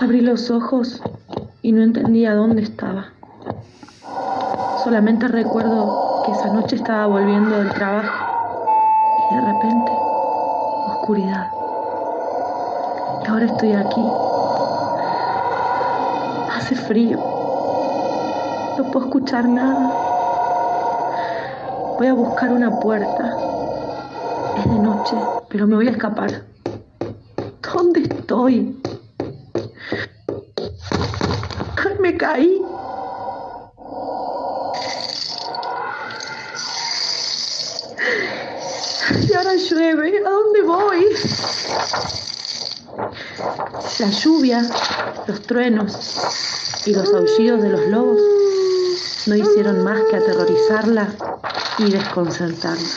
Abrí los ojos y no entendía dónde estaba. Solamente recuerdo que esa noche estaba volviendo del trabajo y de repente oscuridad. Y ahora estoy aquí. Hace frío. No puedo escuchar nada. Voy a buscar una puerta. Es de noche, pero me voy a escapar. ¿Dónde estoy? Ay, me caí. Y ahora llueve. ¿A dónde voy? La lluvia, los truenos y los aullidos de los lobos no hicieron más que aterrorizarla y desconcertarla.